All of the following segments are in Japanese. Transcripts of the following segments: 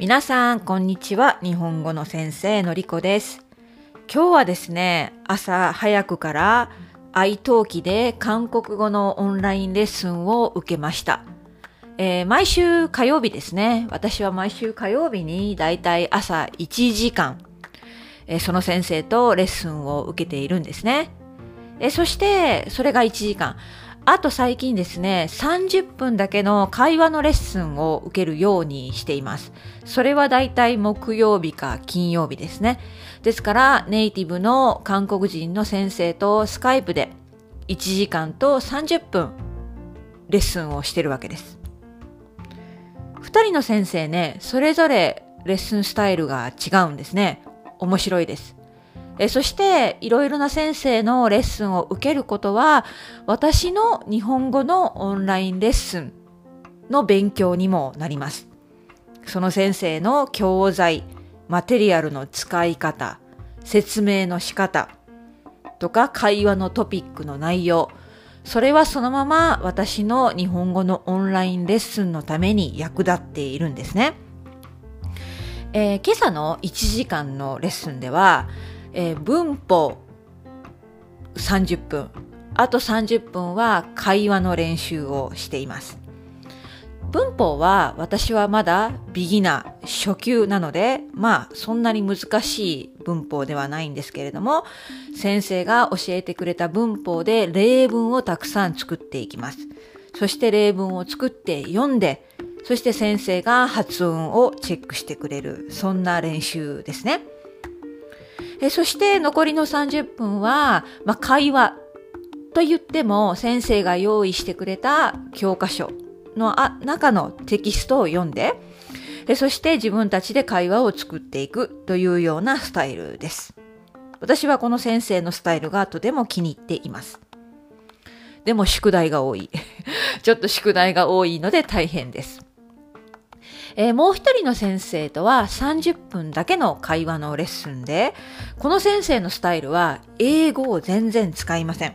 皆さん、こんにちは。日本語の先生のりこです。今日はですね、朝早くから愛登記で韓国語のオンラインレッスンを受けました。えー毎週火曜日ですね。私は毎週火曜日にだいたい朝1時間、えーその先生とレッスンを受けているんですね。えそして、それが1時間。あと最近ですね、30分だけの会話のレッスンを受けるようにしています。それはだいたい木曜日か金曜日ですね。ですから、ネイティブの韓国人の先生とスカイプで1時間と30分レッスンをしてるわけです。2人の先生ね、それぞれレッスンスタイルが違うんですね。面白いです。えそして、いろいろな先生のレッスンを受けることは、私の日本語のオンラインレッスンの勉強にもなります。その先生の教材、マテリアルの使い方、説明の仕方とか会話のトピックの内容、それはそのまま私の日本語のオンラインレッスンのために役立っているんですね。えー今朝の1時間のレッスンでは、えー文法30分、あと30分は会話の練習をしています。文法は私はまだビギナー、初級なので、まあそんなに難しい文法ではないんですけれども、先生が教えてくれた文法で例文をたくさん作っていきます。そして例文を作って読んで、そして先生が発音をチェックしてくれる、そんな練習ですね。えそして残りの30分は、まあ、会話と言っても先生が用意してくれた教科書のあ中のテキストを読んでえそして自分たちで会話を作っていくというようなスタイルです。私はこの先生のスタイルがとても気に入っています。でも宿題が多い。ちょっと宿題が多いので大変です。えーもう一人の先生とは30分だけの会話のレッスンで、この先生のスタイルは英語を全然使いません。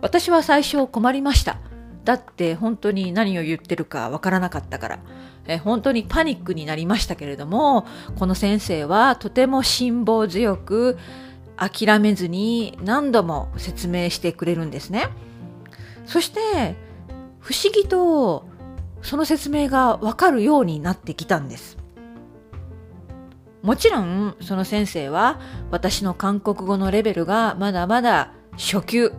私は最初困りました。だって本当に何を言ってるかわからなかったから。え本当にパニックになりましたけれども、この先生はとても辛抱強く諦めずに何度も説明してくれるんですね。そして不思議とその説明がわかるようになってきたんです。もちろんその先生は私の韓国語のレベルがまだまだ初級。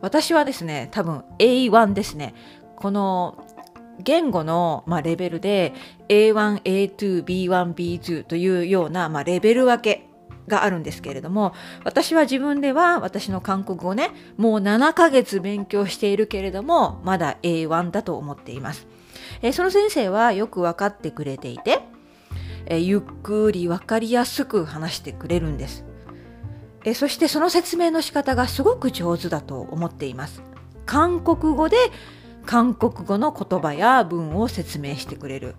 私はですね、多分 A1 ですね。この言語の、まあ、レベルで A1、A2、B1、B2 というような、まあ、レベル分けがあるんですけれども、私は自分では私の韓国語ね、もう7ヶ月勉強しているけれども、まだ A1 だと思っています。えーその先生はよく分かってくれていて、えーゆっくり分かりやすく話してくれるんです。えそしてその説明の仕方がすごく上手だと思っています。韓国語で韓国語の言葉や文を説明してくれる。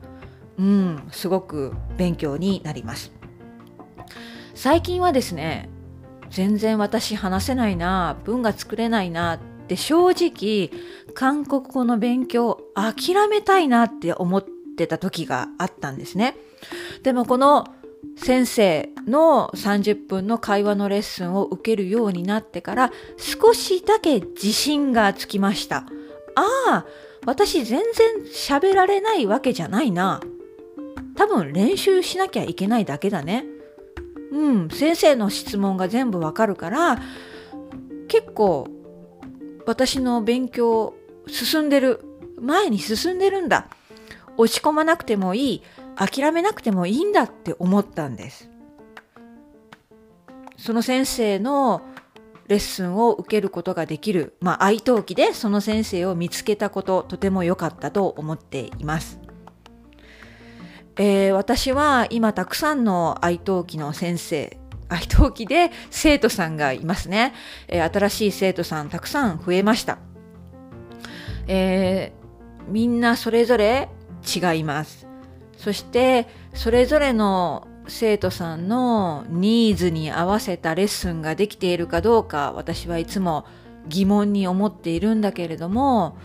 うん、すごく勉強になります。最近はですね、全然私話せないな、文が作れないなって正直韓国語の勉強諦めたいなって思ってた時があったんですね。でもこの先生の30分の会話のレッスンを受けるようになってから少しだけ自信がつきました。ああ、私全然喋られないわけじゃないな。多分練習しなきゃいけないだけだね。うん、先生の質問が全部わかるから結構私の勉強進んでる前に進んでるんだ。落ち込まなくてもいい諦めなくてもいいんだって思ったんです。その先生のレッスンを受けることができる、まあ、愛登記でその先生を見つけたこととても良かったと思っています。えー私は今たくさんの愛登記の先生、愛登記で生徒さんがいますね。えー新しい生徒さんたくさん増えました。えーみんなそれぞれ違います。そしてそれぞれの生徒さんのニーズに合わせたレッスンができているかどうか私はいつも疑問に思っているんだけれども、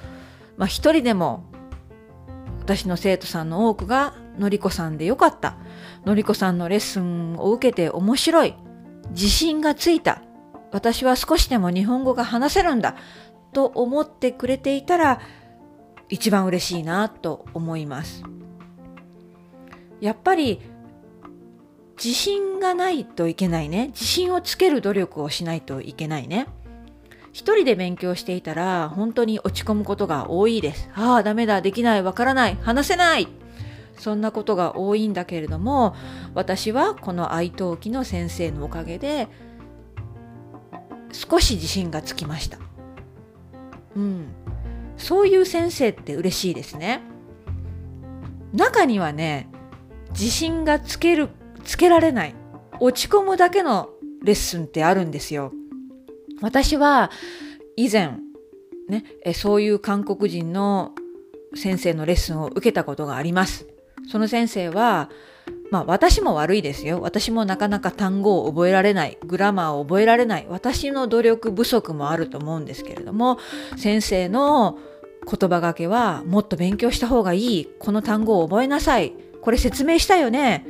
まあ一人でも私の生徒さんの多くがのりこさんでよかった。のりこさんのレッスンを受けて面白い。自信がついた。私は少しでも日本語が話せるんだ。と思ってくれていたら一番嬉しいなと思います。やっぱり自信がないといけないね。自信をつける努力をしないといけないね。一人で勉強していたら本当に落ち込むことが多いです。ああ、ダメだ、できない、わからない、話せないそんなことが多いんだけれども、私はこの愛登記の先生のおかげで少し自信がつきました。うん。そういう先生って嬉しいですね。中にはね、自信がつける、つけられない、落ち込むだけのレッスンってあるんですよ。私は以前、ね、そういう韓国人の先生のレッスンを受けたことがあります。その先生は、まあ私も悪いですよ。私もなかなか単語を覚えられない、グラマーを覚えられない、私の努力不足もあると思うんですけれども、先生の言葉がけはもっと勉強した方がいい、この単語を覚えなさい、これ説明したよね。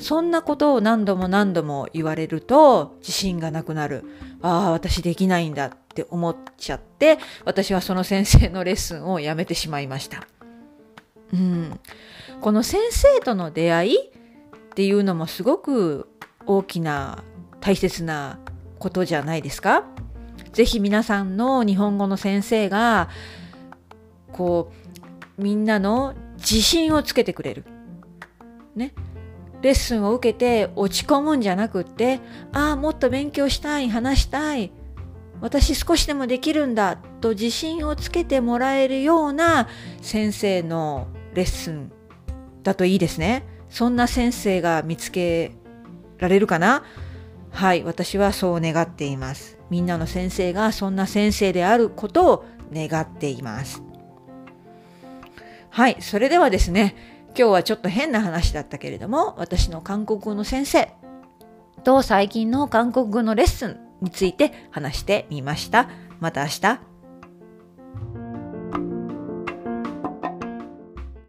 そんなことを何度も何度も言われると自信がなくなる。ああ、私できないんだって思っちゃって、私はその先生のレッスンをやめてしまいました。うん。この先生との出会いっていうのもすごく大きな大切なことじゃないですか？ぜひ皆さんの日本語の先生がこうみんなの自信をつけてくれる。ね。レッスンを受けて落ち込むんじゃなくって、ああ、もっと勉強したい、話したい、私少しでもできるんだと自信をつけてもらえるような先生のレッスンだといいですね。そんな先生が見つけられるかな？はい、私はそう願っています。みんなの先生がそんな先生であることを願っています。はい、それではですね、今日はちょっと変な話だったけれども、私の韓国語の先生と最近の韓国語のレッスンについて話してみました。また明日。